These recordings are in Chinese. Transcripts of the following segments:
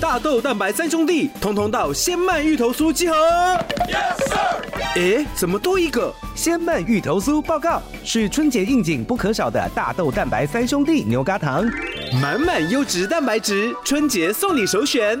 大豆蛋白三兄弟，通通到鲜麦芋头酥集合。Yes sir。诶，怎么多一个？鲜麦芋头酥报告，是春节应景不可少的大豆蛋白三兄弟牛轧糖，满满优质蛋白质，春节送你首选。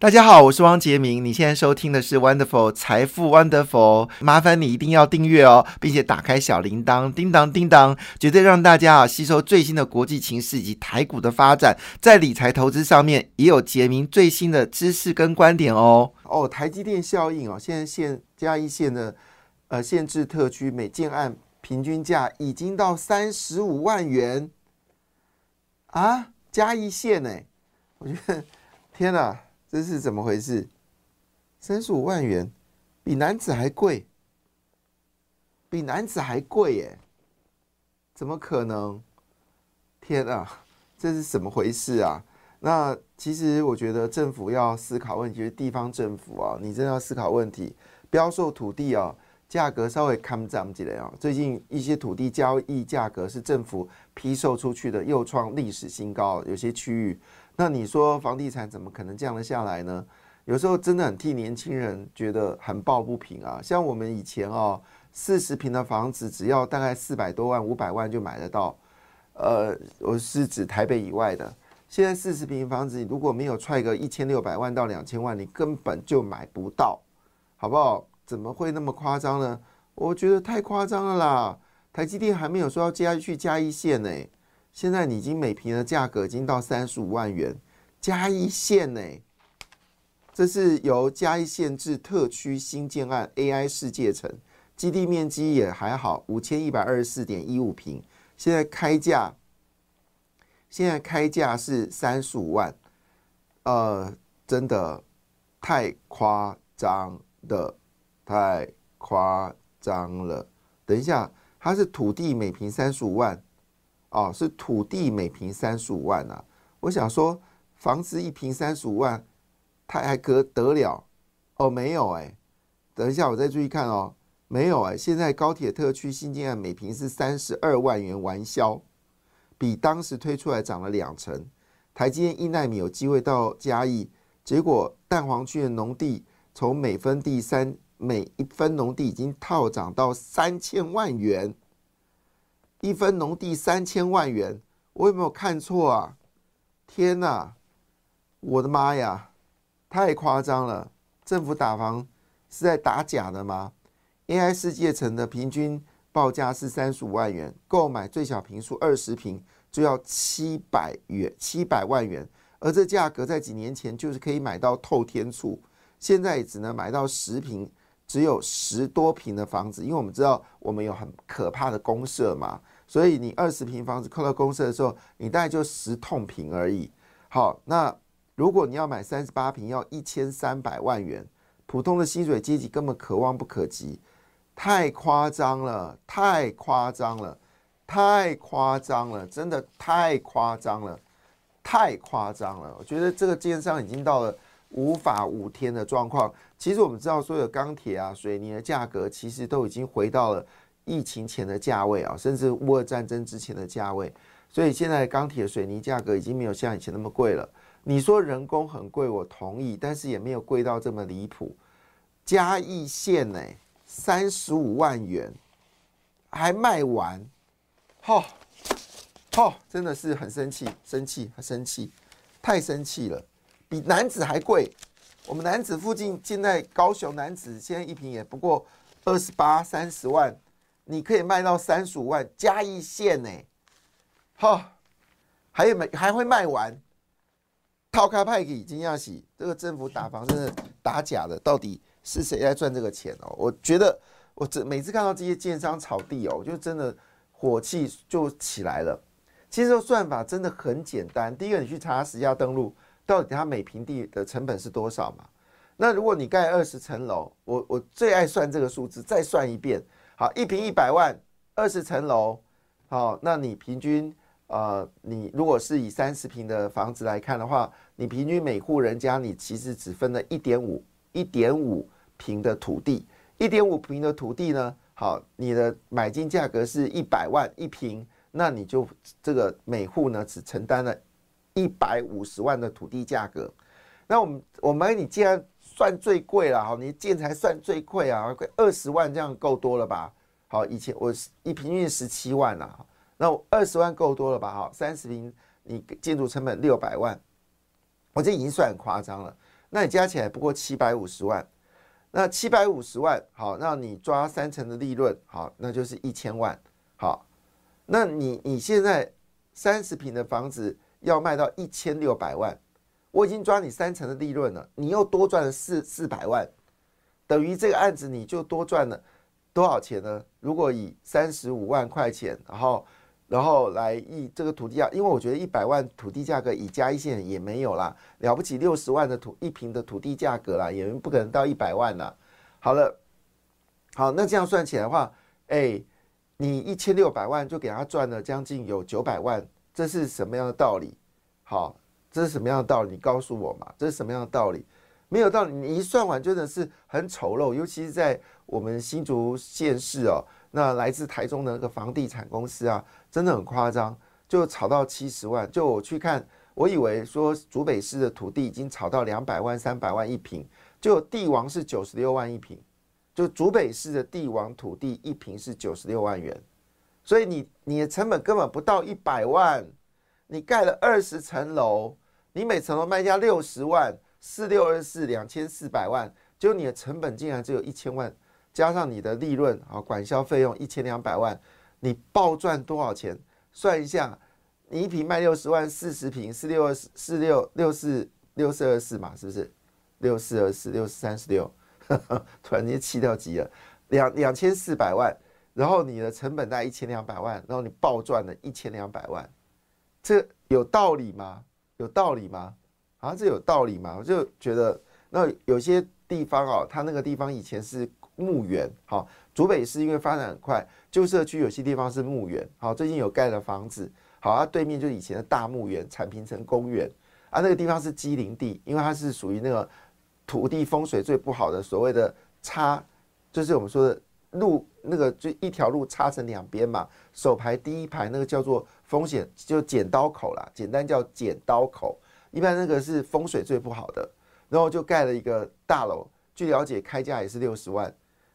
大家好，我是汪杰明。你现在收听的是 Wonderful 财富 Wonderful，麻烦你一定要订阅哦，并且打开小铃铛，叮当叮当，绝对让大家啊吸收最新的国际情势以及台股的发展，在理财投资上面也有杰明最新的知识跟观点哦。哦，台积电效应哦，现在限嘉义县的呃限制特区每件案平均价已经到三十五万元啊，嘉义县呢，我觉得天哪！这是怎么回事？三十五万元，比男子还贵，比男子还贵耶？怎么可能？天啊，这是怎么回事啊？那其实我觉得政府要思考问题，是地方政府啊，你真的要思考问题。不要说土地啊，价格稍微看涨起来啊。最近一些土地交易价格是政府批售出去的，又创历史新高，有些区域。那你说房地产怎么可能降得下来呢？有时候真的很替年轻人觉得很抱不平啊！像我们以前哦，四十平的房子只要大概四百多万、五百万就买得到。呃，我是指台北以外的。现在四十平房子如果没有踹个一千六百万到两千万，你根本就买不到，好不好？怎么会那么夸张呢？我觉得太夸张了啦！台积电还没有说要加去加一线呢。现在你已经每平的价格已经到三十五万元，嘉义县呢？这是由嘉义县至特区新建案 AI 世界城，基地面积也还好，五千一百二十四点一五平。现在开价，现在开价是三十五万，呃，真的太夸张的，太夸张了。等一下，它是土地每平三十五万。哦，是土地每平三十五万啊！我想说，房子一平三十五万，它还可得了？哦，没有哎，等一下我再注意看哦，没有哎。现在高铁特区新建案每平是三十二万元完销，比当时推出来涨了两成。台积电一纳米有机会到嘉义，结果蛋黄区的农地从每分地三每一分农地已经套涨到三千万元。一分农地三千万元，我有没有看错啊？天哪，我的妈呀，太夸张了！政府打房是在打假的吗？AI 世界城的平均报价是三十五万元，购买最小平数二十平就要七百元，七百万元。而这价格在几年前就是可以买到透天厝，现在只能买到十平。只有十多平的房子，因为我们知道我们有很可怕的公社嘛，所以你二十平房子扣到公社的时候，你大概就十痛平而已。好，那如果你要买三十八平，要一千三百万元，普通的薪水阶级根本可望不可及，太夸张了，太夸张了，太夸张了，真的太夸张了，太夸张了。我觉得这个奸商已经到了。无法无天的状况，其实我们知道，所有钢铁啊、水泥的价格，其实都已经回到了疫情前的价位啊，甚至乌尔战争之前的价位。所以现在钢铁、水泥价格已经没有像以前那么贵了。你说人工很贵，我同意，但是也没有贵到这么离谱。嘉义县呢，三十五万元还卖完，吼，吼，真的是很生气，生气，很生气，太生气了。比男子还贵，我们男子附近现在高雄男子现在一瓶也不过二十八三十万，你可以卖到三十五万，加一线呢，哈，还有没还会卖完？套开派给金亚喜，这个政府打房真的打假的，到底是谁在赚这个钱哦？我觉得我这每次看到这些建商炒地哦，我就真的火气就起来了。其实算法真的很简单，第一个你去查实价登录。到底它每平地的成本是多少嘛？那如果你盖二十层楼，我我最爱算这个数字，再算一遍。好，一平一百万，二十层楼，好，那你平均呃，你如果是以三十平的房子来看的话，你平均每户人家你其实只分了一点五一点五平的土地，一点五平的土地呢，好，你的买进价格是一百万一平，那你就这个每户呢只承担了一百五十万的土地价格。那我们我们你既然算最贵了，哈，你建材算最贵啊，二十万这样够多了吧？好，以前我一平均十七万呐，那二十万够多了吧？哈，三十平你建筑成本六百万，我这已经算很夸张了。那你加起来不过七百五十万，那七百五十万，好，那你抓三成的利润，好，那就是一千万。好，那你你现在三十平的房子要卖到一千六百万，我已经抓你三成的利润了，你又多赚了四四百万，等于这个案子你就多赚了。多少钱呢？如果以三十五万块钱，然后，然后来一这个土地价，因为我觉得一百万土地价格以嘉义县也没有啦，了不起六十万的土一平的土地价格啦，也不可能到一百万啦。好了，好，那这样算起来的话，哎，你一千六百万就给他赚了将近有九百万，这是什么样的道理？好，这是什么样的道理？你告诉我嘛，这是什么样的道理？没有道理，你一算完真的是很丑陋，尤其是在我们新竹县市哦，那来自台中的那个房地产公司啊，真的很夸张，就炒到七十万。就我去看，我以为说竹北市的土地已经炒到两百万、三百万一平，就地王是九十六万一平，就竹北市的地王土地一平是九十六万元，所以你你的成本根本不到一百万，你盖了二十层楼，你每层楼卖价六十万。四六二四两千四百万，就你的成本竟然只有一千万，加上你的利润啊，管销费用一千两百万，你暴赚多少钱？算一下，你一平卖六十万，四十平四六二四四六六四六四二四嘛，是不是？六四二四六四三十六，突然间气到急了，两两千四百万，然后你的成本在一千两百万，然后你暴赚了一千两百万，这有道理吗？有道理吗？好像这有道理吗？我就觉得，那有些地方哦，它那个地方以前是墓园，好，竹北市因为发展很快，旧社区有些地方是墓园，好，最近有盖了房子，好，它对面就是以前的大墓园，产平城公园，啊，那个地方是机林地，因为它是属于那个土地风水最不好的，所谓的差，就是我们说的路，那个就一条路插成两边嘛，首排第一排那个叫做风险，就剪刀口啦，简单叫剪刀口。一般那个是风水最不好的，然后就盖了一个大楼。据了解，开价也是六十万。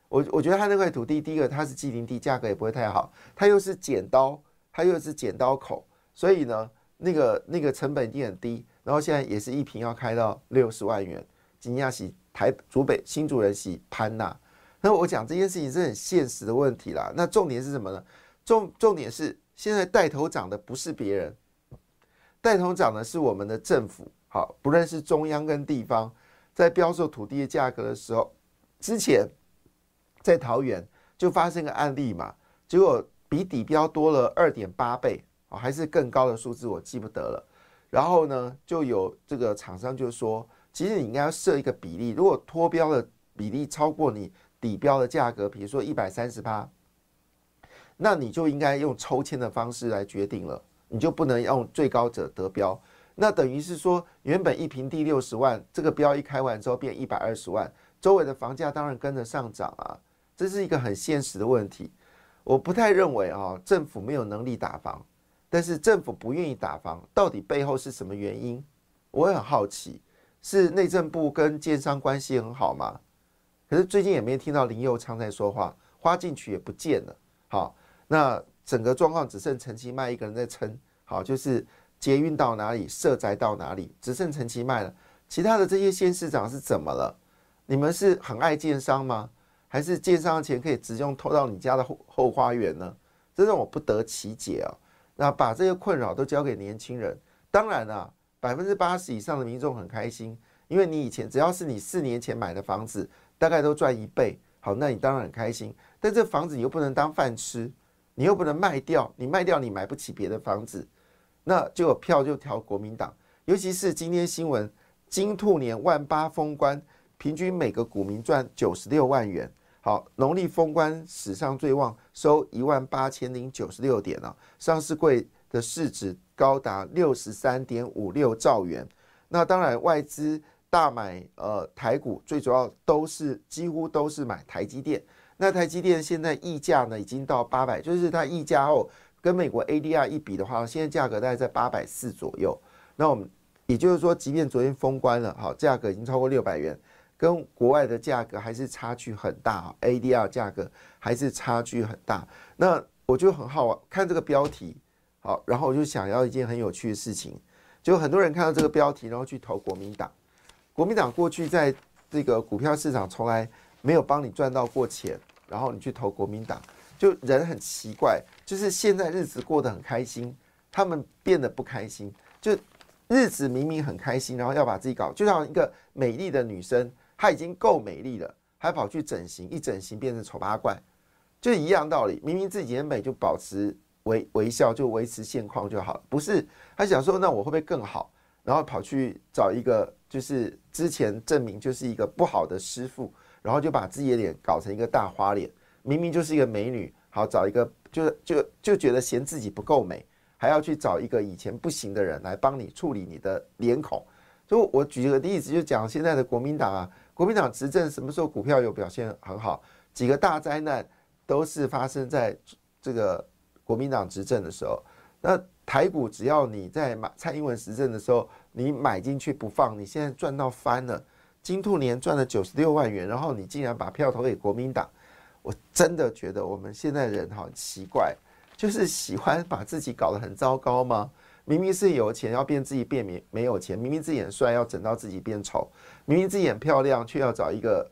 我我觉得他那块土地，第一个它是机林地，价格也不会太好。它又是剪刀，它又是剪刀口，所以呢，那个那个成本一定很低。然后现在也是一平要开到六十万元。金亚喜台竹北新主人喜潘娜。那我讲这件事情是很现实的问题啦。那重点是什么呢？重重点是现在带头涨的不是别人。带头涨的是我们的政府，好，不论是中央跟地方，在标售土地的价格的时候，之前在桃园就发生个案例嘛，结果比底标多了二点八倍，哦，还是更高的数字，我记不得了。然后呢，就有这个厂商就说，其实你应该要设一个比例，如果脱标的比例超过你底标的价格，比如说一百三十八，那你就应该用抽签的方式来决定了。你就不能用最高者得标，那等于是说，原本一平地六十万，这个标一开完之后变一百二十万，周围的房价当然跟着上涨啊，这是一个很现实的问题。我不太认为啊，政府没有能力打房，但是政府不愿意打房，到底背后是什么原因？我很好奇，是内政部跟建商关系很好吗？可是最近也没听到林佑昌在说话，花进去也不见了。好，那。整个状况只剩陈其迈一个人在撑，好，就是捷运到哪里，社宅到哪里，只剩陈其迈了。其他的这些县市长是怎么了？你们是很爱建商吗？还是建商的钱可以直接偷到你家的后后花园呢？这让我不得其解啊！那把这些困扰都交给年轻人，当然啊，百分之八十以上的民众很开心，因为你以前只要是你四年前买的房子，大概都赚一倍，好，那你当然很开心。但这房子你又不能当饭吃。你又不能卖掉，你卖掉你买不起别的房子，那就有票就调国民党。尤其是今天新闻，金兔年万八封关，平均每个股民赚九十六万元。好，农历封关史上最旺，收一万八千零九十六点啊，上市柜的市值高达六十三点五六兆元。那当然，外资大买呃台股，最主要都是几乎都是买台积电。那台积电现在溢价呢，已经到八百，就是它溢价后跟美国 ADR 一比的话，现在价格大概在八百四左右。那我们也就是说，即便昨天封关了，好，价格已经超过六百元，跟国外的价格还是差距很大，ADR 价格还是差距很大。那我就很好看这个标题，好，然后我就想要一件很有趣的事情，就很多人看到这个标题，然后去投国民党。国民党过去在这个股票市场从来没有帮你赚到过钱，然后你去投国民党，就人很奇怪，就是现在日子过得很开心，他们变得不开心，就日子明明很开心，然后要把自己搞，就像一个美丽的女生，她已经够美丽了，还跑去整形，一整形变成丑八怪，就一样道理，明明自己很美，就保持微微笑，就维持现况就好了，不是？他想说，那我会不会更好？然后跑去找一个，就是之前证明就是一个不好的师傅，然后就把自己的脸搞成一个大花脸，明明就是一个美女，好找一个，就就就觉得嫌自己不够美，还要去找一个以前不行的人来帮你处理你的脸孔。就我举个例子，就讲现在的国民党啊，国民党执政什么时候股票有表现很好？几个大灾难都是发生在这个国民党执政的时候。那台股只要你在买蔡英文执政的时候，你买进去不放，你现在赚到翻了。金兔年赚了九十六万元，然后你竟然把票投给国民党，我真的觉得我们现在人好奇怪，就是喜欢把自己搞得很糟糕吗？明明是有钱要变自己变没没有钱，明明自己很帅要整到自己变丑，明明自己很漂亮却要找一个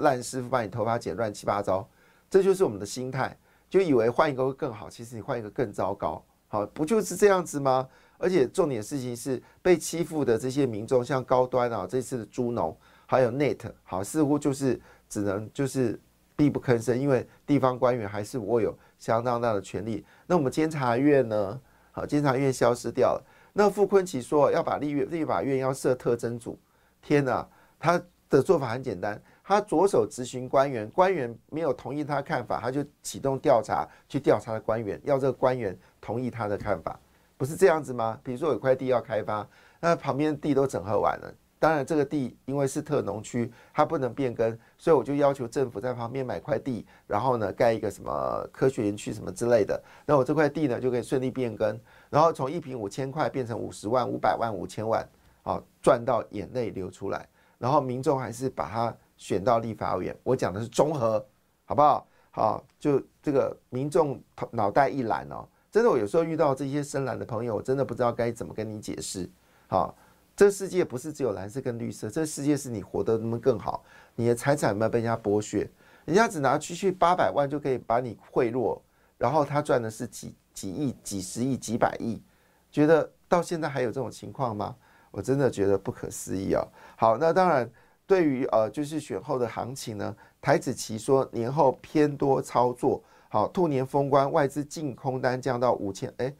烂师傅把你头发剪乱七八糟，这就是我们的心态，就以为换一个会更好，其实你换一个更糟糕。好，不就是这样子吗？而且重点事情是被欺负的这些民众，像高端啊，这次的猪农，还有 Net，好，似乎就是只能就是闭不吭声，因为地方官员还是握有相当大的权力。那我们监察院呢？好，监察院消失掉了。那傅昆奇说要把立立法院要设特征组，天哪！他的做法很简单。他着手执行官员，官员没有同意他看法，他就启动调查去调查的官员，要这个官员同意他的看法，不是这样子吗？比如说有块地要开发，那旁边地都整合完了，当然这个地因为是特农区，它不能变更，所以我就要求政府在旁边买块地，然后呢盖一个什么科学园区什么之类的，那我这块地呢就可以顺利变更，然后从一平五千块变成五十万、五百万、五千万，好赚到眼泪流出来，然后民众还是把它。选到立法委员，我讲的是综合，好不好？好，就这个民众脑袋一揽哦，真的，我有时候遇到这些深蓝的朋友，我真的不知道该怎么跟你解释。好，这世界不是只有蓝色跟绿色，这世界是你活得那么更好，你的财产没有被人家剥削？人家只拿区区八百万就可以把你贿赂，然后他赚的是几几亿、几十亿、几百亿，觉得到现在还有这种情况吗？我真的觉得不可思议啊！好，那当然。对于呃，就是选后的行情呢，台子期说年后偏多操作，好，兔年封关，外资净空单降到五千，哎，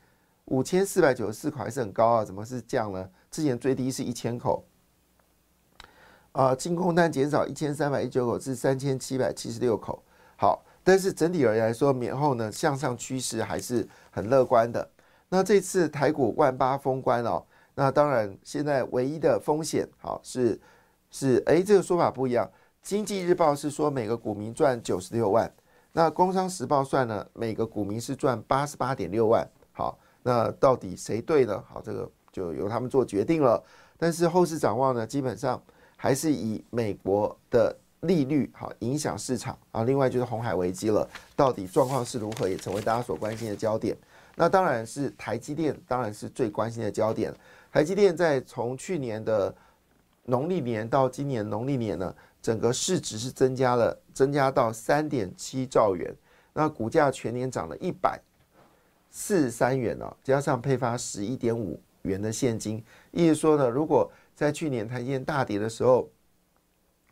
五千四百九十四口还是很高啊，怎么是降呢？之前最低是一千口，啊，净空单减少一千三百一十九口至三千七百七十六口，好，但是整体而言来说，年后呢向上趋势还是很乐观的。那这次台股万八封关哦，那当然现在唯一的风险好是。是，哎，这个说法不一样。经济日报是说每个股民赚九十六万，那工商时报算呢，每个股民是赚八十八点六万。好，那到底谁对呢？好，这个就由他们做决定了。但是后市展望呢，基本上还是以美国的利率好影响市场啊。另外就是红海危机了，到底状况是如何，也成为大家所关心的焦点。那当然是台积电，当然是最关心的焦点。台积电在从去年的农历年到今年农历年呢，整个市值是增加了，增加到三点七兆元。那股价全年涨了一百四十三元哦，加上配发十一点五元的现金，意思说呢，如果在去年台积电大跌的时候，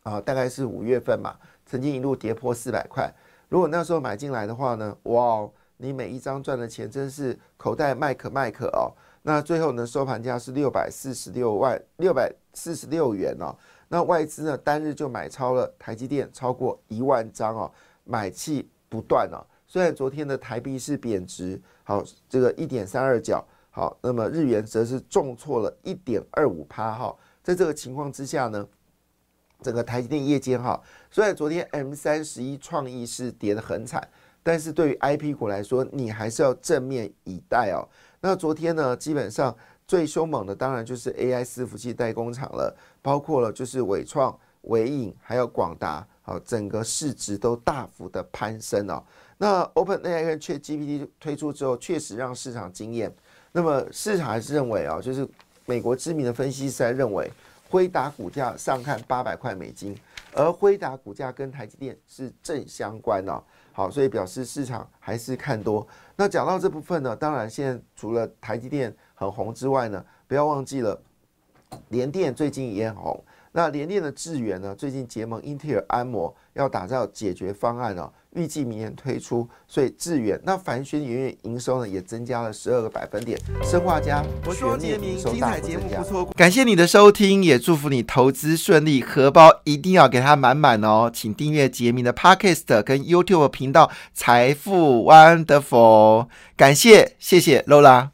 啊，大概是五月份嘛，曾经一路跌破四百块，如果那时候买进来的话呢，哇，你每一张赚的钱真是口袋麦克麦克哦。那最后呢，收盘价是六百四十六万六百四十六元哦。那外资呢单日就买超了台积电超过一万张哦，买气不断哦。虽然昨天的台币是贬值，好这个一点三二角，好，那么日元则是重挫了一点二五趴哈。在这个情况之下呢，整个台积电夜间哈，虽然昨天 M 三十一创意是跌得很惨，但是对于 I P 股来说，你还是要正面以待哦。那昨天呢，基本上最凶猛的当然就是 A I 伺服器代工厂了，包括了就是伟创、伟影还有广达，好，整个市值都大幅的攀升哦。那 Open AI 跟确 GPT 推出之后，确实让市场惊艳。那么市场还是认为啊，就是美国知名的分析师还认为，辉达股价上看八百块美金，而辉达股价跟台积电是正相关哦。好，所以表示市场还是看多。那讲到这部分呢，当然现在除了台积电很红之外呢，不要忘记了联电最近也很红。那联电的智源呢，最近结盟英特尔、安摩，要打造解决方案哦。预计明年推出，所以致远那凡轩元月营收呢也增加了十二个百分点。生化家全面营收大幅增加。感谢你的收听，也祝福你投资顺利，荷包一定要给它满满哦。请订阅杰明的 Podcast 跟 YouTube 频道财富 Wonderful。感谢，谢谢 Lola。